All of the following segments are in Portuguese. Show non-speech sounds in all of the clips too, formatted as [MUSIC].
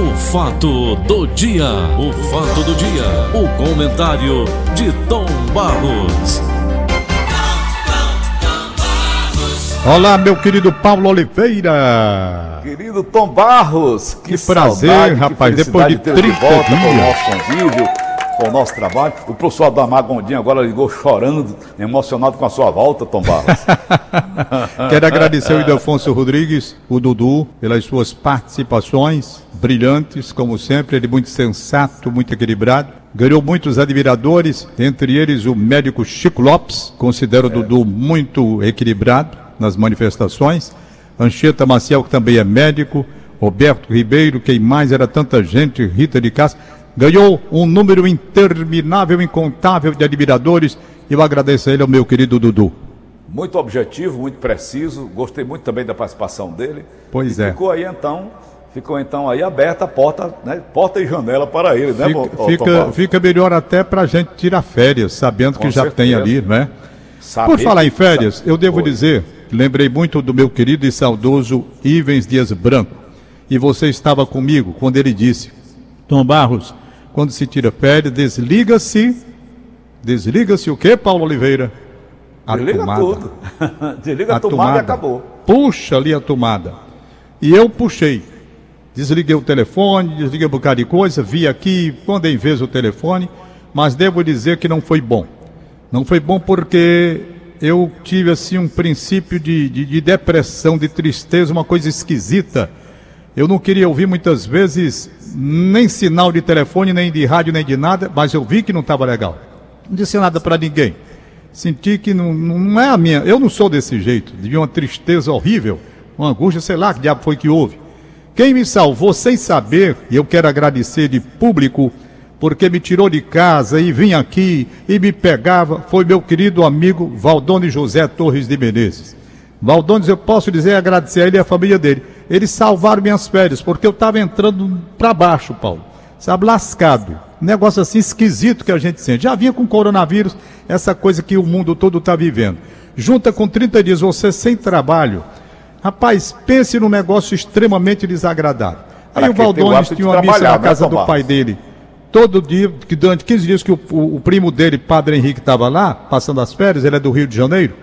O fato do dia, o fato do dia, o comentário de Tom Barros. Olá, meu querido Paulo Oliveira. Querido Tom Barros, que, que prazer, saudade, rapaz, que depois de 30 de volta dias. O nosso o trabalho. O professor Adamar Gondim agora ligou chorando, emocionado com a sua volta, Tom Barros. [LAUGHS] Quero agradecer ao Ildefonso Rodrigues, o Dudu, pelas suas participações brilhantes, como sempre, ele muito sensato, muito equilibrado. Ganhou muitos admiradores, entre eles o médico Chico Lopes, considero o Dudu muito equilibrado nas manifestações. Anchieta Maciel, que também é médico. Roberto Ribeiro, quem mais era tanta gente, Rita de Castro. Ganhou um número interminável, incontável de admiradores. Eu agradeço a ele, ao meu querido Dudu. Muito objetivo, muito preciso. Gostei muito também da participação dele. Pois e é. Ficou aí então ficou então aí aberta a porta, né, porta e janela para ele, né, Fica, fica, fica melhor até para a gente tirar férias, sabendo Com que já tem ali, né? Por falar em férias, eu devo Foi. dizer Lembrei muito do meu querido e saudoso Ivens Dias Branco. E você estava comigo quando ele disse: Tom Barros, quando se tira férias, desliga-se. Desliga-se o que, Paulo Oliveira? A Desliga tomada. tudo. [LAUGHS] Desliga a, a tomada, tomada e acabou. Puxa ali a tomada. E eu puxei. Desliguei o telefone, desliguei um bocado de coisa, vi aqui, quando em vez o telefone, mas devo dizer que não foi bom. Não foi bom porque eu tive assim um princípio de, de, de, depressão, de tristeza, uma coisa esquisita. Eu não queria ouvir muitas vezes nem sinal de telefone, nem de rádio, nem de nada, mas eu vi que não estava legal. Não disse nada para ninguém. Senti que não, não é a minha. Eu não sou desse jeito. De uma tristeza horrível, uma angústia, sei lá que diabo foi que houve. Quem me salvou sem saber, e eu quero agradecer de público porque me tirou de casa e vinha aqui e me pegava, foi meu querido amigo Valdones José Torres de Menezes. Valdones, eu posso dizer, agradecer a ele e a família dele. Eles salvaram minhas férias, porque eu estava entrando para baixo, Paulo. Sabe, lascado. Um negócio assim esquisito que a gente sente. Já vinha com coronavírus, essa coisa que o mundo todo está vivendo. Junta com 30 dias você sem trabalho. Rapaz, pense num negócio extremamente desagradável. Aí pra o Valdones tinha uma missa na né, casa do pai dele todo dia, que durante 15 dias que o, o, o primo dele, Padre Henrique, estava lá, passando as férias, ele é do Rio de Janeiro,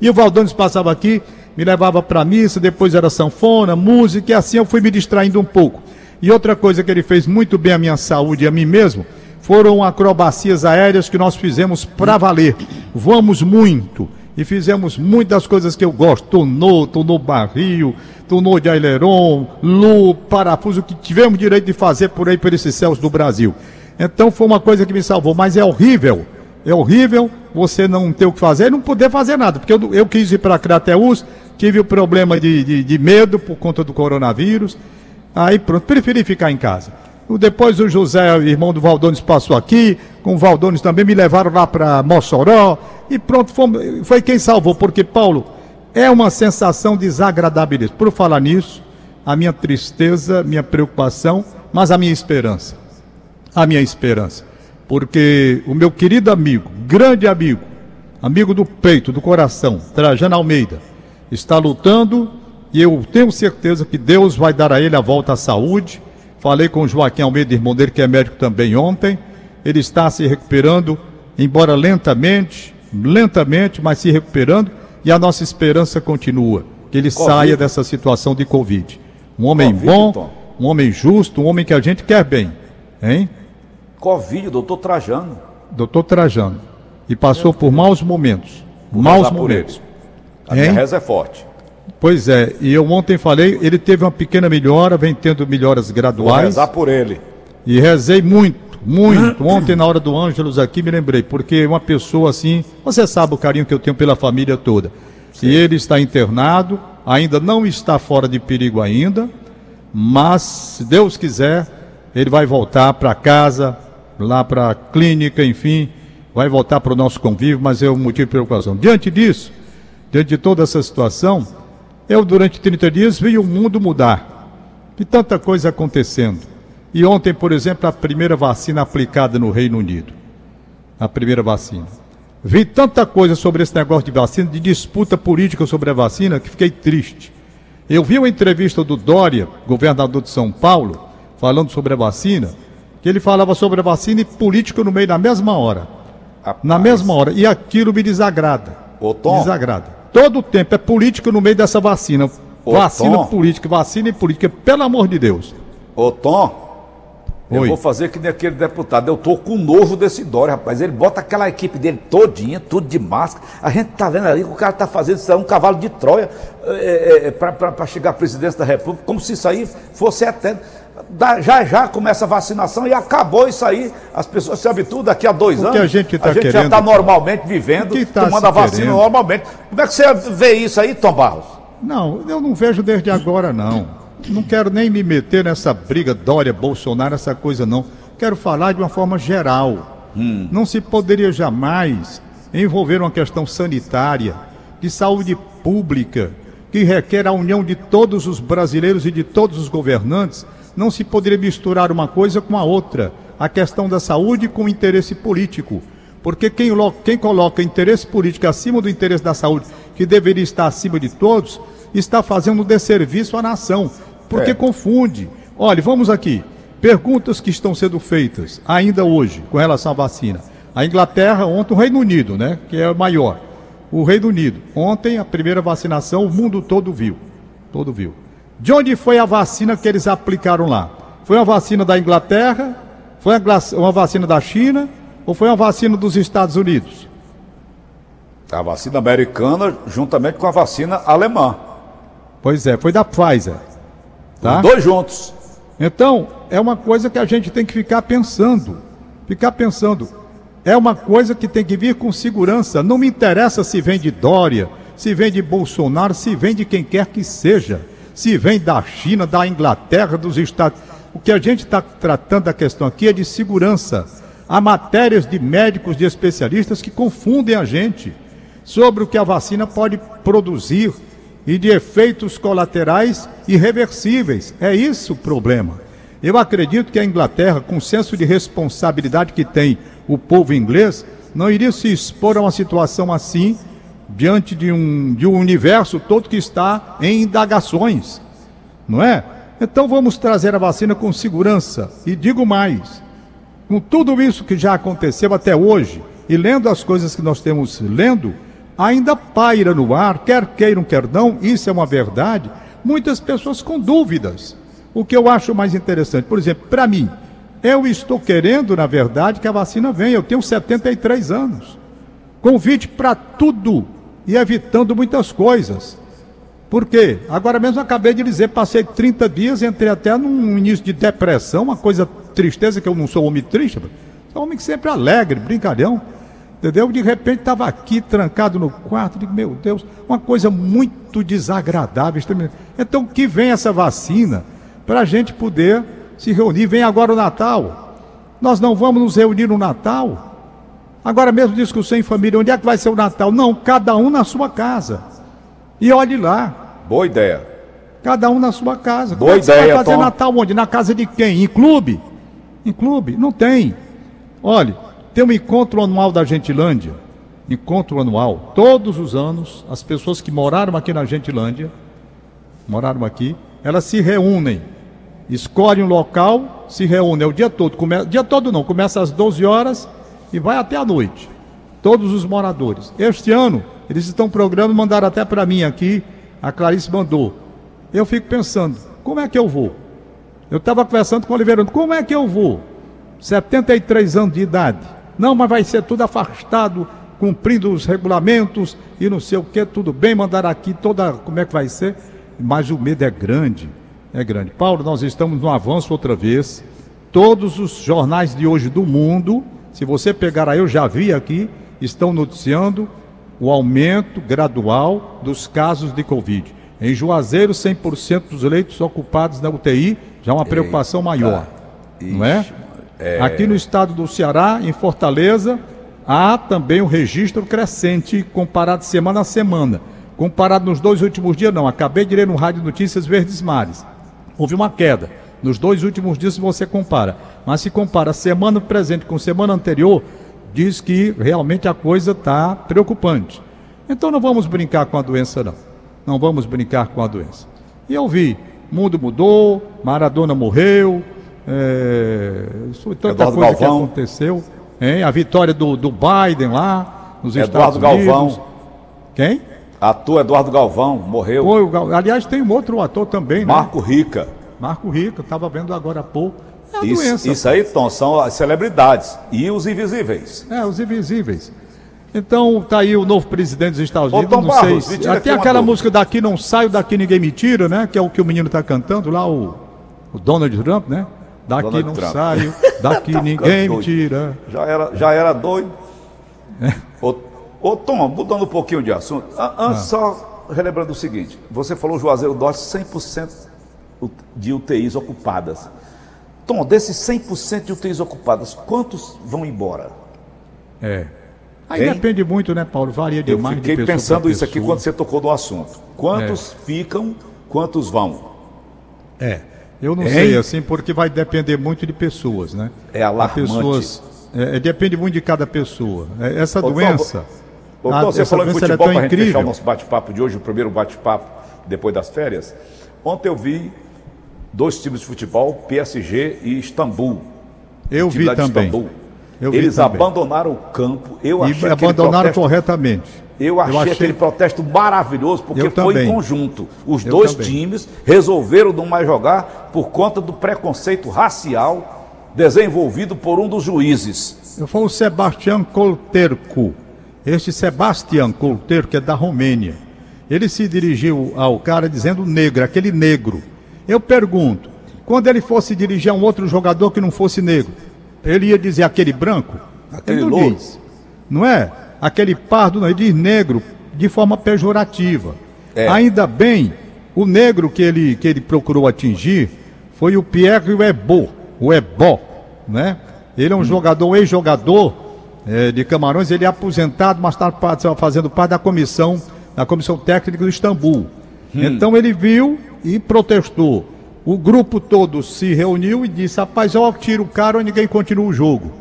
e o Valdones passava aqui, me levava para missa, depois era sanfona, música, e assim eu fui me distraindo um pouco. E outra coisa que ele fez muito bem à minha saúde e a mim mesmo, foram acrobacias aéreas que nós fizemos para valer. Vamos muito e fizemos muitas coisas que eu gosto. Tornou, tornou barril, tornou de aileron, lu, parafuso, que tivemos direito de fazer por aí, por esses céus do Brasil. Então foi uma coisa que me salvou, mas é horrível. É horrível você não ter o que fazer e não poder fazer nada. Porque eu, eu quis ir para Crateus, tive o problema de, de, de medo por conta do coronavírus. Aí pronto, preferi ficar em casa. Depois o José, irmão do Valdones, passou aqui, com o Valdones também, me levaram lá para Mossoró, e pronto, foi, foi quem salvou, porque Paulo, é uma sensação desagradável. Por falar nisso, a minha tristeza, minha preocupação, mas a minha esperança. A minha esperança. Porque o meu querido amigo, grande amigo, amigo do peito, do coração, Trajano Almeida, está lutando e eu tenho certeza que Deus vai dar a ele a volta à saúde Falei com o Joaquim Almeida, irmão dele, que é médico também ontem. Ele está se recuperando, embora lentamente, lentamente, mas se recuperando. E a nossa esperança continua, que ele COVID. saia dessa situação de Covid. Um homem COVID, bom, Tom. um homem justo, um homem que a gente quer bem. Hein? Covid, doutor Trajano. Doutor Trajano. E passou por maus momentos. Vou maus momentos. A minha reza é forte. Pois é, e eu ontem falei, ele teve uma pequena melhora, vem tendo melhoras graduais. Vou rezar por ele. E rezei muito, muito. Ontem, na hora do Ângelos aqui, me lembrei, porque uma pessoa assim, você sabe o carinho que eu tenho pela família toda. Sim. E ele está internado, ainda não está fora de perigo ainda, mas, se Deus quiser, ele vai voltar para casa, lá para a clínica, enfim, vai voltar para o nosso convívio, mas é um motivo de preocupação. Diante disso, diante de toda essa situação, eu, durante 30 dias, vi o mundo mudar. E tanta coisa acontecendo. E ontem, por exemplo, a primeira vacina aplicada no Reino Unido. A primeira vacina. Vi tanta coisa sobre esse negócio de vacina, de disputa política sobre a vacina, que fiquei triste. Eu vi uma entrevista do Dória, governador de São Paulo, falando sobre a vacina, que ele falava sobre a vacina e política no meio da mesma hora. Rapaz. Na mesma hora. E aquilo me desagrada. Ô, Tom. Desagrada. Todo o tempo é política no meio dessa vacina. Ô, vacina Tom. política, vacina e política, pelo amor de Deus. Ô, Tom, eu Oi. vou fazer que nem aquele deputado. Eu tô com nojo desse Dória, rapaz. Ele bota aquela equipe dele todinha, tudo de máscara. A gente tá vendo ali que o cara tá fazendo isso aí, um cavalo de Troia é, é, para chegar à presidência da República, como se isso aí fosse eterno. Já já começa a vacinação e acabou isso aí. As pessoas se habituam daqui a dois O que anos. a gente tá já querendo- está normalmente vivendo, tá tomando a vacina querendo? normalmente. Como é que você vê isso aí, Tom Barros? Não, eu não vejo desde agora, não. Não quero nem me meter nessa briga Dória, Bolsonaro, essa coisa, não. Quero falar de uma forma geral. Não se poderia jamais envolver uma questão sanitária, de saúde pública, que requer a união de todos os brasileiros e de todos os governantes. Não se poderia misturar uma coisa com a outra. A questão da saúde com o interesse político. Porque quem, quem coloca interesse político acima do interesse da saúde, que deveria estar acima de todos, está fazendo um desserviço à nação. Porque É. confunde. Olha, vamos aqui. Perguntas que estão sendo feitas ainda hoje com relação à vacina. A Inglaterra, ontem o Reino Unido, né? Que é o maior. O Reino Unido. Ontem a primeira vacinação, o mundo todo viu. Todo viu. De onde foi a vacina que eles aplicaram lá? Foi uma vacina da Inglaterra? Foi uma vacina da China? Ou foi uma vacina dos Estados Unidos? A vacina americana juntamente com a vacina alemã. Pois é, foi da Pfizer. Tá? Os dois juntos. Então, é uma coisa que a gente tem que ficar pensando. Ficar pensando. É uma coisa que tem que vir com segurança. Não me interessa se vem de Dória, se vem de Bolsonaro, se vem de quem quer que seja. Se vem da China, da Inglaterra, dos Estados. O que a gente está tratando da questão aqui é de segurança. Há matérias de médicos, de especialistas que confundem a gente sobre o que a vacina pode produzir e de efeitos colaterais irreversíveis. É isso o problema. Eu acredito que a Inglaterra, com o senso de responsabilidade que tem o povo inglês, não iria se expor a uma situação assim diante de um, de um universo todo que está em indagações. Não é? Então vamos trazer a vacina com segurança. E digo mais: com tudo isso que já aconteceu até hoje, e lendo as coisas que nós temos lendo, ainda paira no ar, quer queiram, quer não, isso é uma verdade, muitas pessoas com dúvidas. O que eu acho mais interessante, por exemplo, para mim, eu estou querendo, na verdade, que a vacina venha. Eu tenho 73 anos. Convite para tudo e evitando muitas coisas. Por quê? Agora mesmo acabei de dizer, passei 30 dias, entrei até num início de depressão, uma coisa tristeza, que eu não sou homem triste, sou homem que sempre alegre, brincalhão. Entendeu? De repente estava aqui trancado no quarto, digo, meu Deus, uma coisa muito desagradável. Então que vem essa vacina para a gente poder se reunir. Vem agora o Natal. Nós não vamos nos reunir no Natal. Agora mesmo discussão em família, onde é que vai ser o Natal? Não, cada um na sua casa. E olhe lá, Boa ideia. cada um na sua casa. Boa Como é ideia, vai fazer Tom. Natal onde? Na casa de quem? Em clube? Em clube? Não tem. Olha, tem um encontro anual da Gentilândia. Encontro anual. Todos os anos, as pessoas que moraram aqui na Gentilândia, moraram aqui, elas se reúnem. Escolhem um local, se reúnem é o dia todo. Come... Dia todo não, começa às 12 horas e vai até a noite. Todos os moradores. Este ano, eles estão programando, mandaram até para mim aqui, a Clarice mandou. Eu fico pensando, como é que eu vou? Eu estava conversando com o Oliveira, como é que eu vou? 73 anos de idade. Não, mas vai ser tudo afastado, cumprindo os regulamentos e não sei o que, tudo bem, mandar aqui toda. Como é que vai ser? Mas o medo é grande. É grande. Paulo, nós estamos no avanço outra vez. Todos os jornais de hoje do mundo, se você pegar aí, eu já vi aqui, estão noticiando o aumento gradual dos casos de Covid. Em Juazeiro, 100% dos leitos ocupados na UTI, já é uma preocupação maior. Não é? Aqui no estado do Ceará, em Fortaleza, há também um registro crescente comparado semana a semana. Comparado nos dois últimos dias, não. Acabei de ler no Rádio Notícias Verdes Mares. Houve uma queda. Nos dois últimos dias, se você compara. Mas se compara semana presente com semana anterior, diz que realmente a coisa está preocupante. Então não vamos brincar com a doença, não. Não vamos brincar com a doença. E eu vi, mundo mudou, Maradona morreu, É, tanta Eduardo coisa que Galvão. aconteceu. Hein? A vitória do, do Biden lá nos Eduardo Estados Unidos. Galvão. Quem? Ator Eduardo Galvão morreu. Foi Aliás, tem um outro ator também, né? Marco Rica. Marco Rico, estava vendo agora há pouco. É Isso, doença. isso aí, Tom, são as celebridades e os invisíveis. É, os invisíveis. Então, tá aí o novo presidente dos Estados Ô, Unidos, Tom não Barros, sei. se- uma aquela dúvida. música daqui não saio, daqui ninguém me tira, né? Que é o que o menino tá cantando lá, o, o Donald Trump, né? Daqui Donald não Trump. saio, [LAUGHS] daqui Tá ninguém me tira. Já era, já era doido. É. Ô, ô, Tom, mudando um pouquinho de assunto. a- Ah. Só relembrando o seguinte: você falou Juazeiro Norte, 100% u- de UTIs ocupadas. Tom, desses 100% de UTIs ocupadas, quantos vão embora? É. Aí Hein? depende muito, né, Paulo? Varia Eu demais de fiquei pessoa pensando isso aqui quando você tocou no assunto. Quantos ficam, quantos vão? É. Eu não Hein? sei, assim, porque vai depender muito de pessoas, né? É alarmante. Pessoas, é, é, depende muito de cada pessoa. É, Essa Tom, doença. Ô, a- Tom, você falou em é futebol tão para a gente fechar o nosso bate-papo de hoje, o primeiro bate-papo depois das férias. Ontem eu vi dois times de futebol, PSG e Istambul. Eu vi também. Istambul. Eu Eles também. abandonaram o campo. Eu achei E aquele abandonaram protesto- corretamente. Eu achei, aquele protesto maravilhoso, porque Eu foi também. em conjunto. Os Eu dois também. times resolveram não mais jogar por conta do preconceito racial desenvolvido por um dos juízes. Eu falo o Sebastião Colterco. Este Sebastião Colterco, é da Romênia. Ele se dirigiu ao cara dizendo negro, aquele negro. Eu pergunto, quando ele fosse dirigir a um outro jogador que não fosse negro, ele ia dizer aquele branco? Aquele ele não louro. diz. Não é? Aquele pardo, não, ele diz negro de forma pejorativa. É. Ainda bem, o negro que ele, que ele procurou atingir foi o Pierre Webô, o Ebó, né? Ele é um jogador, ex-jogador eh, de Camarões, ele é aposentado, mas está fazendo parte da comissão, da comissão técnica do Istambul. Então ele viu e protestou. O grupo todo se reuniu e disse, rapaz, ó, tira o cara ou ninguém continua o jogo.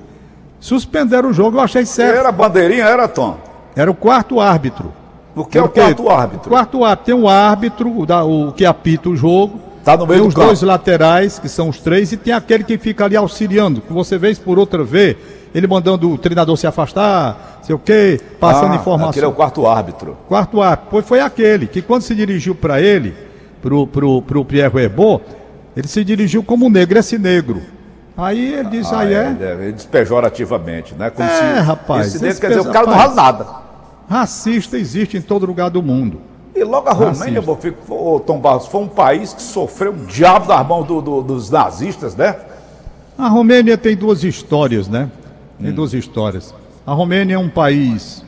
Suspenderam o jogo, eu achei certo. Era bandeirinha, era Tom. Era o quarto árbitro. O que é o Porque quarto árbitro? O quarto árbitro tem um árbitro, o, da- o que apita o jogo. Tá no meio tem os dois laterais, que são os três, e tem aquele que fica ali auxiliando, que você vez por outra vê, ele mandando o treinador se afastar, sei o quê, passando Ah, informação. Aquele é o quarto árbitro. Quarto árbitro, foi, foi aquele que quando se dirigiu para ele, pro, pro, pro Pierre Rebot, ele se dirigiu como negro, esse negro. Aí ele disse, Ah, aí é, é, ele diz pejorativamente, né? Como É, rapaz, Esse negro quer dizer, o cara não rapaz. vale nada. racista existe em todo lugar do mundo. E logo a Romênia, meu filho, Tom Barros, foi um país que sofreu o diabo das mãos do- do- dos nazistas, né? A Romênia tem duas histórias, né? Tem Hum. duas histórias. A Romênia é um país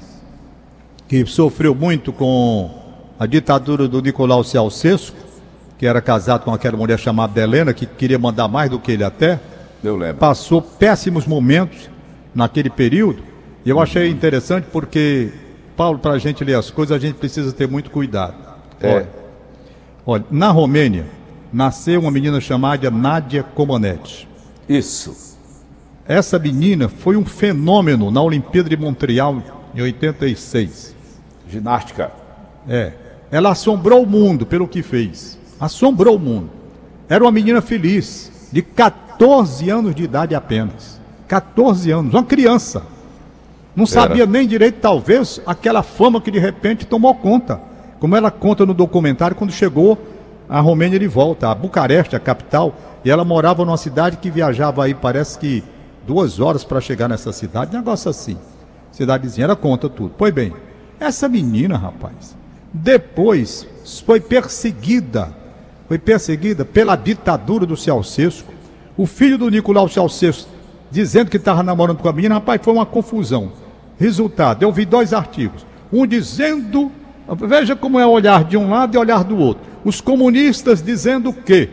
que sofreu muito com a ditadura do Nicolau Ceausescu, que era casado com aquela mulher chamada Helena, que queria mandar mais do que ele até. Eu lembro. Passou péssimos momentos naquele período. E eu achei interessante porque, Paulo, para a gente ler as coisas, a gente precisa ter muito cuidado. É. Olha, olha, na Romênia, nasceu uma menina chamada Nádia Comaneci. Isso. Essa menina foi um fenômeno na Olimpíada de Montreal em 86. Ginástica. É. Ela assombrou o mundo pelo que fez. Assombrou o mundo. Era uma menina feliz, de 14 anos de idade apenas. 14 anos, uma criança. Não sabia nem direito, talvez, aquela fama que de repente tomou conta. Como ela conta no documentário, quando chegou a Romênia de volta, a Bucareste, a capital, e ela morava numa cidade que viajava aí, parece que duas horas para chegar nessa cidade, negócio assim. Cidadezinha, ela conta tudo. Pois bem, essa menina, rapaz, depois foi perseguida, foi perseguida pela ditadura do Ceausescu. O filho do Nicolau Ceausescu dizendo que estava namorando com a menina, rapaz, foi uma confusão. Resultado, eu vi dois artigos. Um dizendo, veja como é olhar de um lado e olhar do outro. Os comunistas dizendo que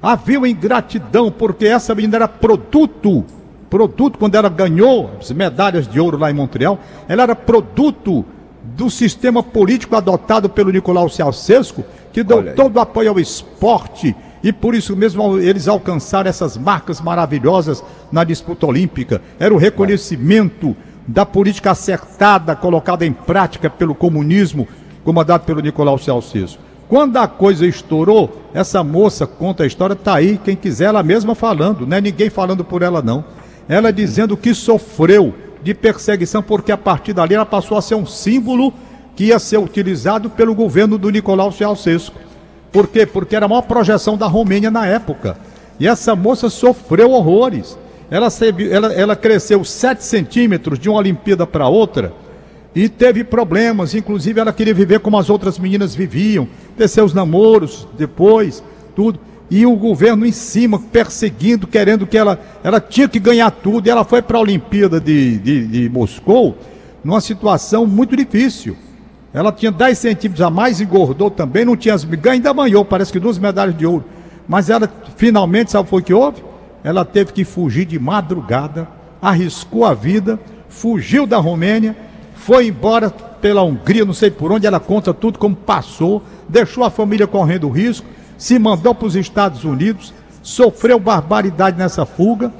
havia ingratidão porque essa menina era produto, produto quando ela ganhou as medalhas de ouro lá em Montreal, ela era produto do sistema político adotado pelo Nicolau Ceausescu, que deu todo o apoio ao esporte e por isso mesmo eles alcançaram essas marcas maravilhosas na disputa olímpica. Era o reconhecimento da política acertada colocada em prática pelo comunismo comandado pelo Nicolau Ceausescu. Quando a coisa estourou, essa moça conta a história, tá aí, quem quiser, ela mesma falando, não é ninguém falando por ela não. Ela dizendo que sofreu de perseguição, porque a partir dali ela passou a ser um símbolo que ia ser utilizado pelo governo do Nicolau Ceausescu. Por quê? Porque era a maior projeção da Romênia na época. E essa moça sofreu horrores. Ela, ela, ela cresceu 7 centímetros de uma Olimpíada para outra e teve problemas. Inclusive, ela queria viver como as outras meninas viviam, ter seus namoros depois, tudo. E o governo em cima, perseguindo, querendo que ela. Ela tinha que ganhar tudo. E ela foi para a Olimpíada de, de, de Moscou numa situação muito difícil. Ela tinha 10 centímetros a mais, engordou também, não tinha as ganhou, ainda ganhou, parece que duas medalhas de ouro. Mas ela finalmente, sabe o que houve? Ela teve que fugir de madrugada, arriscou a vida, fugiu da Romênia, foi embora pela Hungria, não sei por onde, ela conta tudo como passou, deixou a família correndo risco, se mandou para os Estados Unidos, sofreu barbaridade nessa fuga.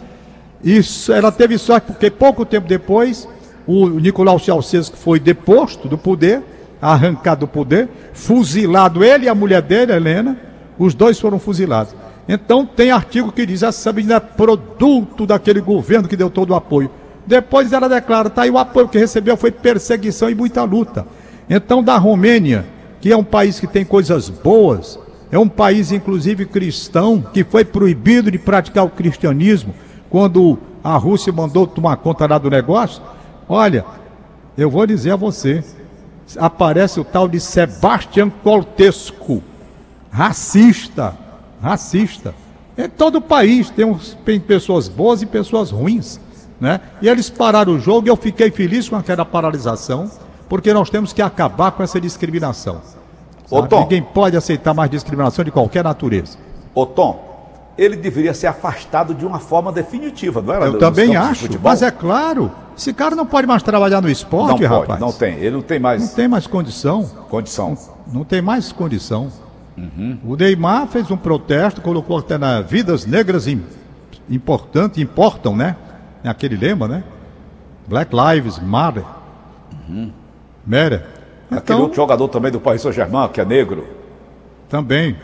Isso, ela teve sorte porque pouco tempo depois o Nicolau Ceausescu foi deposto do poder arrancado do poder, fuzilado ele e a mulher dele, Helena, os dois foram fuzilados. Então tem artigo que diz, essa menina é produto daquele governo que deu todo o apoio. Depois ela declara, tá aí o apoio que recebeu foi perseguição e muita luta. Então da Romênia, que é um país que tem coisas boas, é um país inclusive cristão, que foi proibido de praticar o cristianismo quando a Rússia mandou tomar conta lá do negócio. Olha, eu vou dizer a você, aparece o tal de Sebastião Coltesco, racista, racista. Em todo o país tem, uns, tem pessoas boas e pessoas ruins, né? E eles pararam o jogo e eu fiquei feliz com aquela paralisação, porque nós temos que acabar com essa discriminação. Ô, Tom, Ninguém pode aceitar mais discriminação de qualquer natureza. Ô Tom, ele deveria ser afastado de uma forma definitiva, não era? Eu também acho, mas é claro, esse cara não pode mais trabalhar no esporte, não rapaz. Pode, não tem, ele não tem mais. Não tem mais condição. Condição. Não, não tem mais condição. Uhum. O Neymar fez um protesto, colocou até na vidas negras importante, importam, né? Aquele lema, né? Black Lives Matter. Uhum. Matter. Então, Aquele outro jogador também do Paris Saint-Germain, que é negro. Também.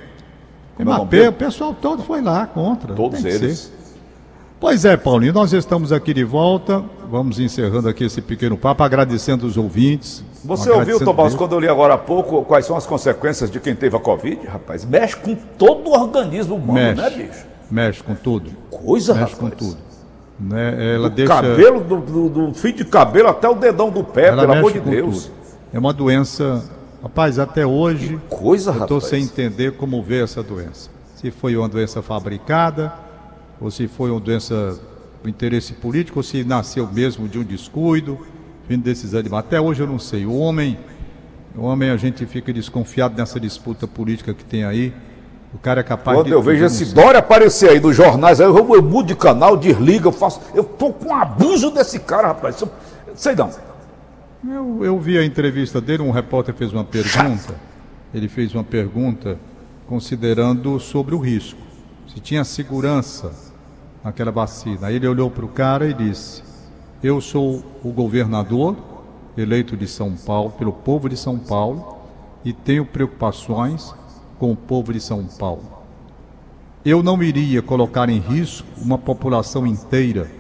Mbappé, o pessoal todo foi lá contra. Todos eles. Pois é, Paulinho, nós estamos aqui de volta. Vamos encerrando aqui esse pequeno papo, agradecendo os ouvintes. Você ouviu, Tomás, quando eu li agora há pouco, quais são as consequências de quem teve a Covid, rapaz? Mexe com todo o organismo humano, mexe, né, bicho? Mexe com tudo. Coisa, mexe rapaz. com tudo. Né? Ela do deixa... cabelo, do, do, do, fio de cabelo até o dedão do pé, Ela pelo amor de Deus. Tudo. É uma doença Rapaz, até hoje que coisa, eu estou sem entender como ver essa doença. Se foi uma doença fabricada, ou se foi uma doença do interesse político, ou se nasceu mesmo de um descuido, vindo desses animais. Até hoje eu não sei. O homem, o homem a gente fica desconfiado nessa disputa política que tem aí. O cara é capaz Quando de. eu vejo esse Dória aparecer aí nos jornais, aí eu, eu mudo de canal, desliga, eu faço. Eu tô com abuso desse cara, rapaz. Sei não. Eu, eu vi a entrevista dele, um repórter fez uma pergunta. Ele fez uma pergunta considerando sobre o risco. Se tinha segurança naquela vacina. Aí ele olhou para o cara e disse: Eu sou o governador eleito de São Paulo, pelo povo de São Paulo, e tenho preocupações com o povo de São Paulo. Eu não iria colocar em risco uma população inteira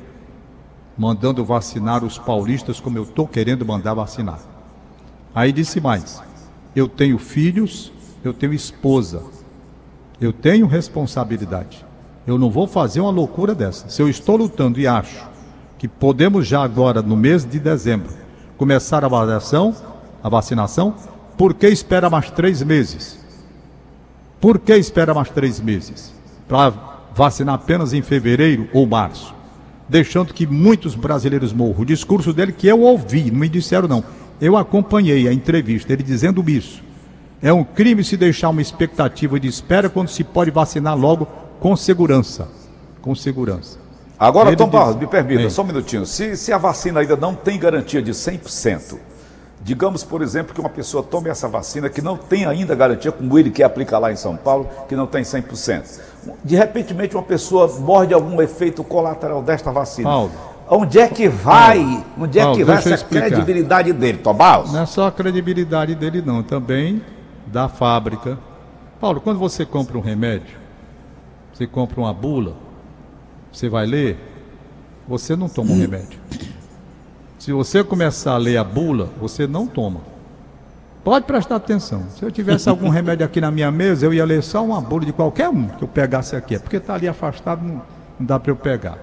mandando vacinar os paulistas como eu estou querendo mandar vacinar. Aí disse mais: eu tenho filhos, eu tenho esposa, eu tenho responsabilidade. Eu não vou fazer uma loucura dessa. Se eu estou lutando e acho que podemos já agora, no mês de dezembro, começar a vacinação, a vacinação, por que espera mais três meses? Por que espera mais três meses? Para vacinar apenas em fevereiro ou março? Deixando que muitos brasileiros morram. O discurso dele que eu ouvi, não me disseram não. Eu acompanhei a entrevista, ele dizendo isso. É um crime se deixar uma expectativa de espera quando se pode vacinar logo com segurança. Com segurança. Agora, ele Tom Barros, me permita, é. só um minutinho. Se, se a vacina ainda não tem garantia de 100%, digamos, por exemplo, que uma pessoa tome essa vacina que não tem ainda garantia, como ele quer aplicar lá em São Paulo, que não tem 100% de repente uma pessoa morre de algum efeito colateral desta vacina. Paulo. Onde é que vai? Paulo, onde é Paulo, que vai essa credibilidade dele, Tomás? Não é só a credibilidade dele, não. Também da fábrica, Paulo, quando você compra um remédio, você compra uma bula, você vai ler, você não toma um [CLEARS THROAT] remédio. Se você começar a ler a bula, você não toma. Pode prestar atenção. Se eu tivesse [LAUGHS] algum remédio aqui na minha mesa, eu ia ler só uma bula de qualquer um que eu pegasse aqui. É porque está ali afastado, não, não dá para eu pegar.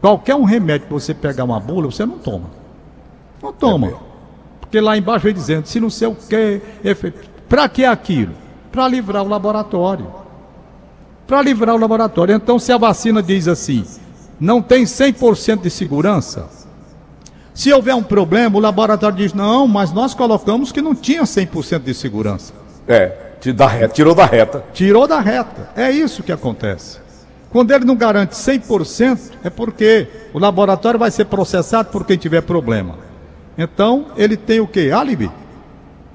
Qualquer um remédio que você pegar uma bula, você não toma. Não toma. Porque lá embaixo vem dizendo, se não sei o que, para que aquilo? Para livrar o laboratório. Para livrar o laboratório. Então, se a vacina diz assim, não tem 100% de segurança, se houver um problema, o laboratório diz: não, mas nós colocamos que não tinha 100% de segurança. É, da reta, tirou da reta. Tirou da reta. É isso que acontece. Quando ele não garante 100%, é porque o laboratório vai ser processado por quem tiver problema. Então, ele tem o quê? Álibi?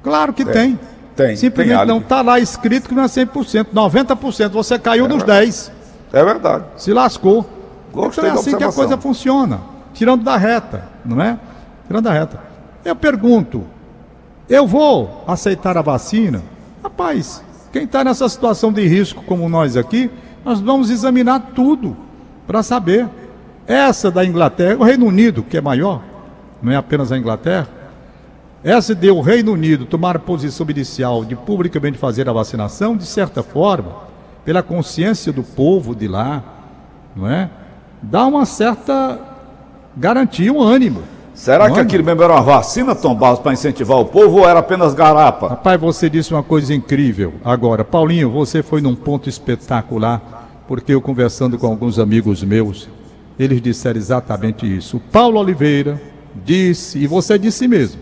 Claro que é, tem. Tem. Simplesmente tem não está lá escrito que não é 100%, 90%. Você caiu é nos verdade. 10%. É verdade. Se lascou. Gostei então é assim que a coisa funciona. Tirando da reta, não é? Tirando da reta. Eu pergunto, eu vou aceitar a vacina? Rapaz, quem está nessa situação de risco como nós aqui, nós vamos examinar tudo para saber. Essa da Inglaterra, o Reino Unido, que é maior, não é apenas a Inglaterra, essa de o Reino Unido tomar posição inicial de publicamente fazer a vacinação, de certa forma, pela consciência do povo de lá, não é? Dá uma certa garantia, um ânimo. Será que ânimo. aquilo mesmo era uma vacina, Tom Barros, para incentivar o povo ou era apenas garapa? Rapaz, você disse uma coisa incrível. Agora, Paulinho, você foi num ponto espetacular porque eu conversando com alguns amigos meus, eles disseram exatamente isso. O Paulo Oliveira disse, e você disse mesmo,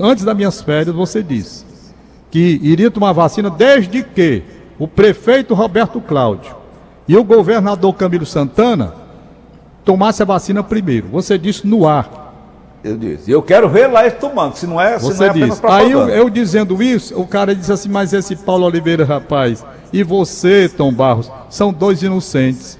antes das minhas férias você disse, que iria tomar vacina desde que o prefeito Roberto Cláudio e o governador Camilo Santana tomasse a vacina primeiro. Você disse no ar. Eu disse, eu quero ver lá eles tomando, se não é, se Você não é disse. Aí eu, eu, dizendo isso, o cara disse assim, mas esse Paulo Oliveira, rapaz, e você, Tom Barros, são dois inocentes.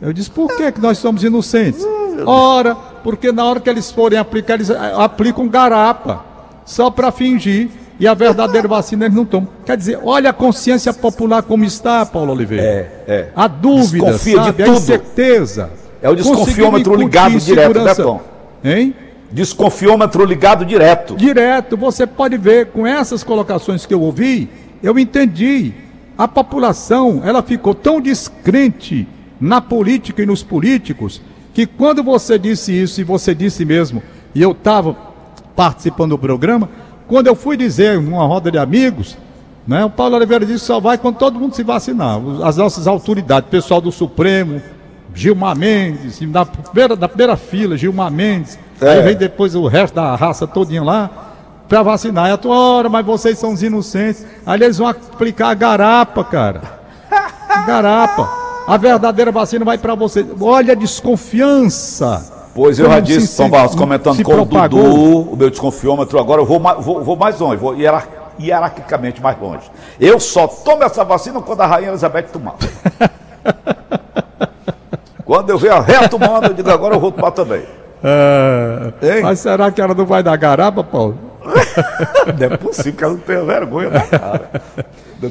Eu disse, por que, que nós somos inocentes? Ora, porque na hora que eles forem aplicar, eles aplicam garapa, só para fingir. E a verdadeira [LAUGHS] vacina eles não tomam. Quer dizer, olha a consciência popular como está, Paulo Oliveira. É, é. A dúvida, Desconfia sabe? de tudo. a incerteza. É o desconfiômetro ligado direto, né, Tom? Hein? Desconfiômetro ligado direto. Direto, você pode ver, com essas colocações que eu ouvi, eu entendi. A população, ela ficou tão descrente na política e nos políticos, que quando você disse isso, e você disse mesmo, e eu estava participando do programa, quando eu fui dizer numa roda de amigos, né, o Paulo Oliveira disse só vai quando todo mundo se vacinar. As nossas autoridades, pessoal do Supremo, Gilmar Mendes, na primeira, na primeira fila, Gilmar Mendes, é. aí vem depois o resto da raça todinha lá, para vacinar. E a tua hora, mas vocês são os inocentes. Aí eles vão aplicar a garapa, cara. Garapa. A verdadeira vacina vai para vocês. Olha a desconfiança. Pois eu já disse, São Barros, comentando com propagou. o Dudu, o meu desconfiômetro, agora eu vou, vou, vou mais longe, vou hierarquicamente mais longe. Eu só tomo essa vacina quando a Rainha Elizabeth tomar. [LAUGHS] Quando eu ver a ré tomando, eu digo, agora eu vou tomar também. É, mas será que ela não vai dar garapa, Paulo? [LAUGHS] não é possível que ela não tenha vergonha na cara.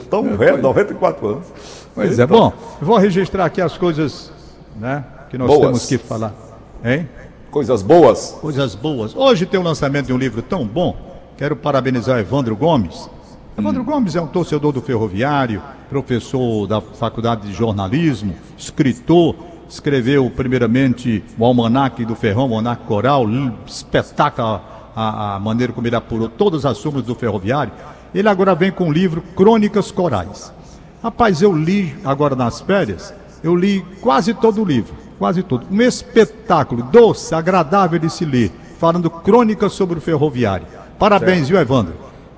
Tão velho, 94 anos. Pois então, é, bom, vou registrar aqui as coisas né, que nós boas. temos que falar. Hein? Coisas boas. Coisas boas. Hoje tem o lançamento de um livro tão bom. Quero parabenizar Evandro Gomes. Evandro hum. Gomes é um torcedor do ferroviário, professor da Faculdade de Jornalismo, escritor, escreveu primeiramente o Almanac do Ferrão, o Almanac Coral, espetáculo a, a, maneira como ele apurou todas as súmulas do ferroviário. Ele agora vem com o livro Crônicas Corais. Rapaz, eu li agora nas férias, eu li quase todo o livro, quase todo. Um espetáculo doce, agradável de se ler, falando crônicas sobre o ferroviário. Parabéns, certo. viu, Evandro?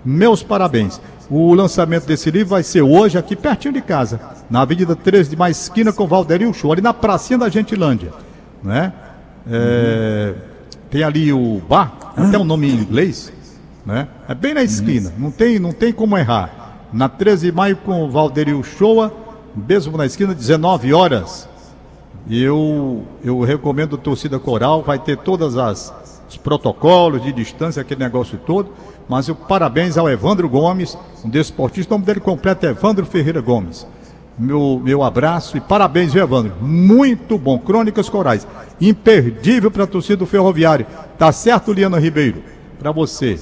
Meus parabéns. O lançamento desse livro vai ser hoje aqui pertinho de casa, na Avenida 13 de mais esquina com Valderio Show, ali na pracinha da Gentilândia, né? É, uhum. Tem ali o bar, até o um nome em inglês, né? É bem na esquina, uhum. não tem, não tem como errar. Na 13 de maio com Valderio Show, mesmo na esquina, 19 horas. E eu, eu recomendo a torcida coral, vai ter todas as os protocolos de distância, aquele negócio todo. Mas o parabéns ao Evandro Gomes, um desportista, o nome dele completo é Evandro Ferreira Gomes. Meu, meu abraço e parabéns, viu, Evandro? Muito bom. Crônicas Corais. Imperdível para a torcida do Ferroviário. Tá certo, Liana Ribeiro? Para você.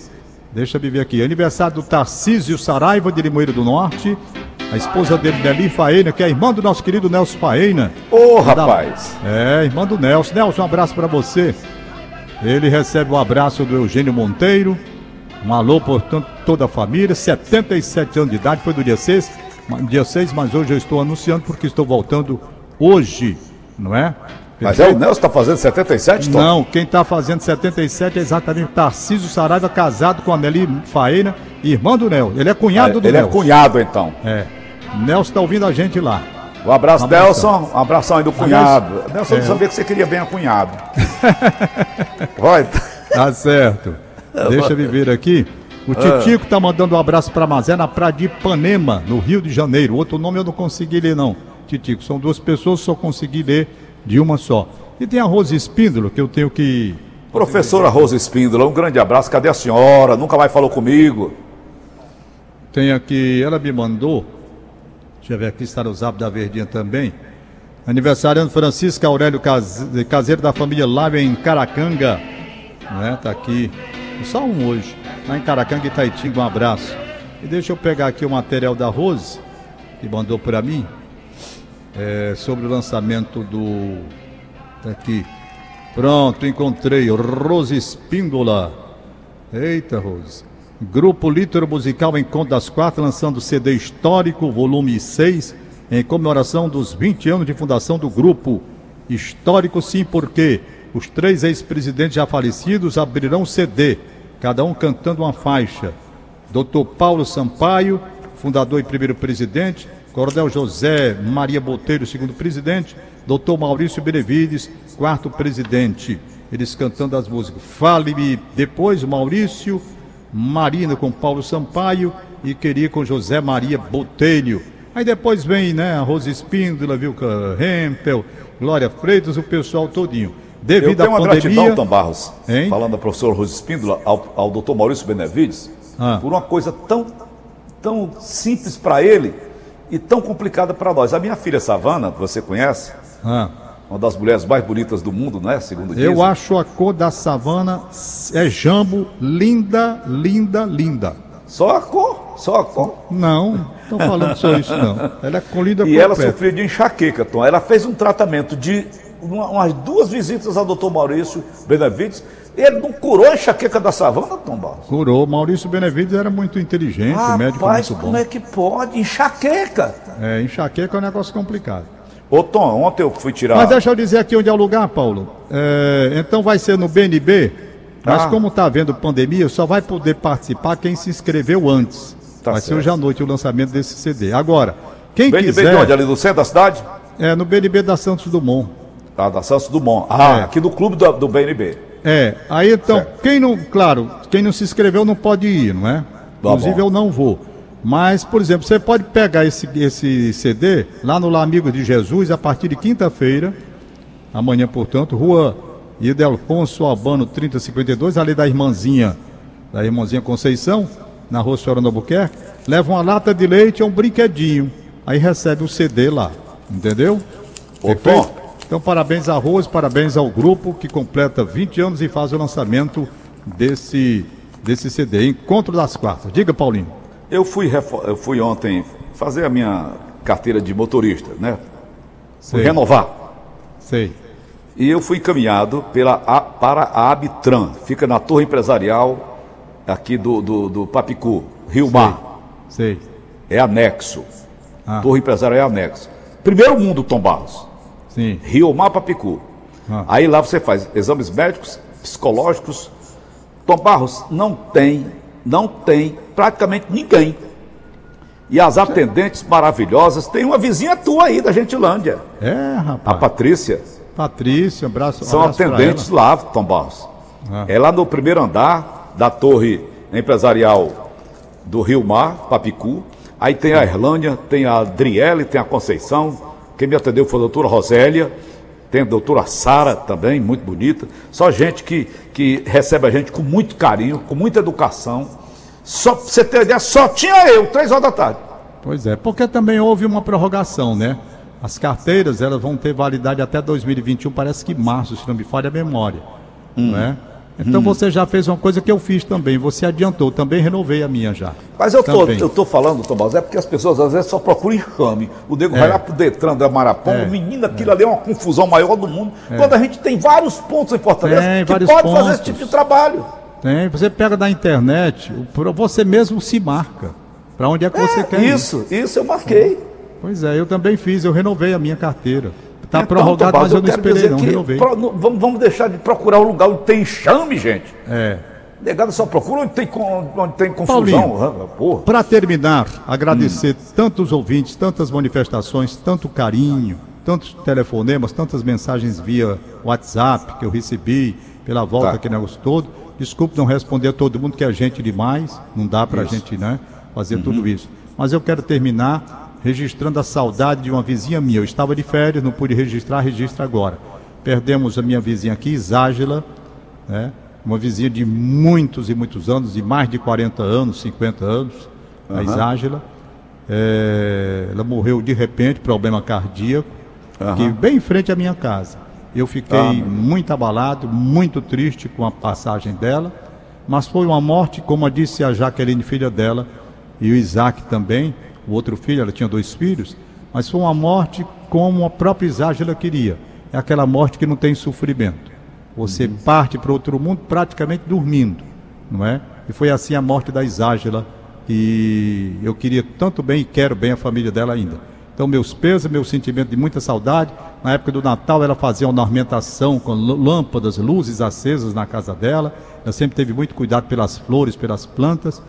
Deixa eu ver aqui. Aniversário do Tarcísio Saraiva de Limoeiro do Norte. A esposa dele, Nelly Faena, que é irmã do nosso querido Nelson Faena. Ô, oh, rapaz! É, irmã do Nelson. Nelson, um abraço para você. Ele recebe o um abraço do Eugênio Monteiro. Um alô, portanto, toda a família. 77 anos de idade, foi do dia 6. Dia 6, mas hoje eu estou anunciando porque estou voltando hoje, não é? Mas é o Nelson que está fazendo 77, Tom? Não, quem está fazendo 77 é exatamente Tarcísio Saraiva, casado com a Nelly Faena, irmã do Nelson. Ele é cunhado é, do ele Nelson. Ele é cunhado, então. É. Nelson está ouvindo a gente lá. Um abraço, um Nelson. Um abração aí do cunhado. Nelson, eu não sabia que você queria bem a cunhado. Vai. [LAUGHS] Tá certo. Deixa eu viver aqui. O Titico está mandando um abraço para Mazé na praia de Ipanema, no Rio de Janeiro. Outro nome eu não consegui ler, não. Titico, são duas pessoas, só consegui ler de uma só. E tem a Rose Espíndola, que eu tenho que. Professora Rose Espíndola, um grande abraço. Cadê a senhora? Nunca mais falou comigo. Tem aqui, ela me mandou. Deixa eu ver aqui, está no zap da Verdinha também. Aniversariando Francisco Aurélio Caseiro da família Lávia em Caracanga. Né? Tá aqui. Só um hoje. Lá em Caracanga, Itaitinga, um abraço. E deixa eu pegar aqui o material da Rose, que mandou para mim é, sobre o lançamento do. Tá aqui. Pronto, encontrei. Rose Espíndola. Eita, Rose. Grupo Lítero Musical Encontro das Quatro, lançando CD histórico, volume 6, em comemoração dos 20 anos de fundação do grupo. Histórico, sim, porque os três ex-presidentes já falecidos abrirão CD, cada um cantando uma faixa. Dr. Paulo Sampaio, fundador e primeiro presidente, Coronel José Maria Botelho, segundo presidente, doutor Maurício Benevides, quarto presidente. Eles cantando as músicas. Fale-me depois, Maurício, Marina com Paulo Sampaio e Queria com José Maria Botelho. Aí depois vem, né, a Rose Espíndola, Vilca Hempel, Glória Freitas, o pessoal todinho. Devido Eu tenho à uma pandemia... gratidão, Tom Barros, hein? falando da professora Rose Espíndola, ao, ao doutor Maurício Benevides, ah. por uma coisa tão, tão simples para ele, e tão complicada para nós. A minha filha Savana, você conhece? Ah. Uma das mulheres mais bonitas do mundo, não é? Segundo dizem. Eu acho a cor da savana é jambo linda, linda, linda. Só a cor? Só a cor? Não, estou falando só isso não. Ela é com linda E ela sofreu de enxaqueca, Tom. Ela fez um tratamento de umas duas visitas ao doutor Maurício Benavides ele não curou a enxaqueca da savana, Tom Barros? Curou. Maurício Benevides era muito inteligente, Rapaz, médico muito bom. como é que pode? Enxaqueca. É, enxaqueca é um negócio complicado. Ô Tom, ontem eu fui tirar... Mas deixa eu dizer aqui onde é o lugar, Paulo. É, então vai ser no BNB, mas ah. como está havendo pandemia, só vai poder participar quem se inscreveu antes. Tá vai certo. ser hoje à noite o lançamento desse CD. Agora, quem BNB quiser... BNB de onde? Ali no centro da cidade? É, no BNB da Santos Dumont. Tá, da Santos Dumont. Ah, é. aqui no clube do, do BNB. É, aí então, certo. quem não, claro, quem não se inscreveu não pode ir, não é? Tá Inclusive bom. eu não vou. Mas, por exemplo, você pode pegar esse, esse CD lá no Lá Amigo de Jesus a partir de quinta-feira, amanhã, portanto, rua Idelfonso Albano 3052, ali da irmãzinha, da irmãzinha Conceição, na rua Senhora Albuquerque, leva uma lata de leite e um brinquedinho. Aí recebe o CD lá, entendeu? Perfeito? Então, parabéns a Rose, parabéns ao grupo que completa 20 anos e faz o lançamento desse, desse CD, Encontro das Quartas. Diga, Paulinho. Eu fui, eu fui ontem fazer a minha carteira de motorista, né? Fui renovar. Sei. E eu fui encaminhado pela, a, para a Abitran, fica na torre empresarial aqui do, do, do Papicu, Rio Mar. Sei. É anexo. Ah. Torre empresarial é anexo. Primeiro mundo, Tom Barros. Sim. Rio Mapa Picu. Ah. Aí lá você faz exames médicos, psicológicos. Tom Barros não tem, não tem praticamente ninguém. E as atendentes maravilhosas, tem uma vizinha tua aí da Gentilândia. É, rapaz. A Patrícia. Patrícia, abraço. São abraço atendentes lá, Tom Barros. Ah. É lá no primeiro andar da torre empresarial do Rio Mar, Papicu. Aí tem a Erlânia, tem a Adriele, tem a Conceição, quem me atendeu foi a doutora Rosélia, tem a doutora Sara também, muito bonita. Só gente que, que recebe a gente com muito carinho, com muita educação. Só pra você ter ideia, só tinha eu, três horas da tarde. Pois é, porque também houve uma prorrogação, né? As carteiras elas vão ter validade até 2021, parece que março, se não me falha a memória. Hum. Não é? Então hum. você já fez uma coisa que eu fiz também, você adiantou, também renovei a minha já. Mas eu tô, eu tô falando, Tomás, é porque as pessoas às vezes só procuram enxame. O nego é. vai lá pro Detran da Marapão, é. o menino, aquilo é. ali é uma confusão maior do mundo. É. Quando a gente tem vários pontos em Fortaleza tem, que pode pontos. fazer esse tipo de trabalho. Tem, você pega da internet, você mesmo se marca. Para onde é que você é, quer isso, ir. Isso, isso eu marquei. Pois é, eu também fiz, eu renovei a minha carteira. Está então, prorrogado, mas eu, não esperei, não, renovei. Pro, não, vamos, vamos deixar de procurar um lugar onde tem chame, gente. É. Negado só procura onde tem, onde tem confusão. Para terminar, agradecer hum. tantos ouvintes, tantas manifestações, tanto carinho, tantos telefonemas, tantas mensagens via WhatsApp que eu recebi pela volta tá. aquele negócio todo. Desculpe não responder a todo mundo que é gente demais, não dá para a gente né, fazer uhum. tudo isso. Mas eu quero terminar registrando a saudade de uma vizinha minha. Eu estava de férias, não pude registrar, registra agora. Perdemos a minha vizinha aqui, Iságela, né? uma vizinha de muitos e muitos anos, de mais de 40 anos, 50 anos, uhum. a Iságela. É, ela morreu de repente, problema cardíaco, uhum. aqui, bem em frente à minha casa. Eu fiquei ah, muito abalado, muito triste com a passagem dela, mas foi uma morte, como disse a Jaqueline, filha dela, e o Isaac também, o outro filho, ela tinha dois filhos, mas foi uma morte como a própria Iságela queria. É aquela morte que não tem sofrimento. Você uhum. parte para outro mundo praticamente dormindo, não é? E foi assim a morte da Iságela, e eu queria tanto bem e quero bem a família dela ainda. Então, meus pesos, meu sentimento de muita saudade. Na época do Natal, ela fazia uma ornamentação com lâmpadas, luzes acesas na casa dela. Ela sempre teve muito cuidado pelas flores, pelas plantas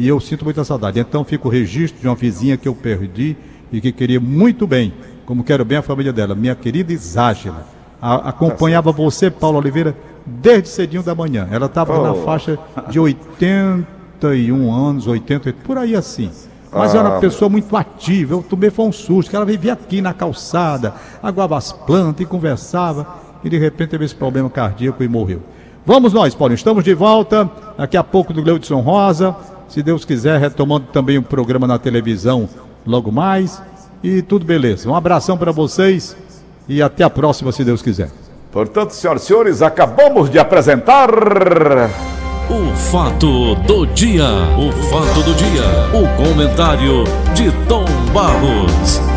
e eu sinto muita saudade. Então fica o registro de uma vizinha que eu perdi e que queria muito bem, como quero bem a família dela, minha querida Iságela. A, acompanhava você, Paulo Oliveira, desde cedinho da manhã. Ela estava oh. na faixa de [LAUGHS] 81 anos, 80, por aí assim. Mas ah, era uma ah. pessoa muito ativa. Eu tomei foi um susto, que ela vivia aqui na calçada, aguava as plantas e conversava. E de repente teve esse problema cardíaco e morreu. Vamos nós, Paulo. Estamos de volta. Daqui a pouco do Gleudson Rosa se Deus quiser, retomando também o programa na televisão logo mais. E tudo beleza. Um abração para vocês e até a próxima, se Deus quiser. Portanto, senhoras e senhores, acabamos de apresentar. O fato do dia. O fato do dia. O comentário de Tom Barros.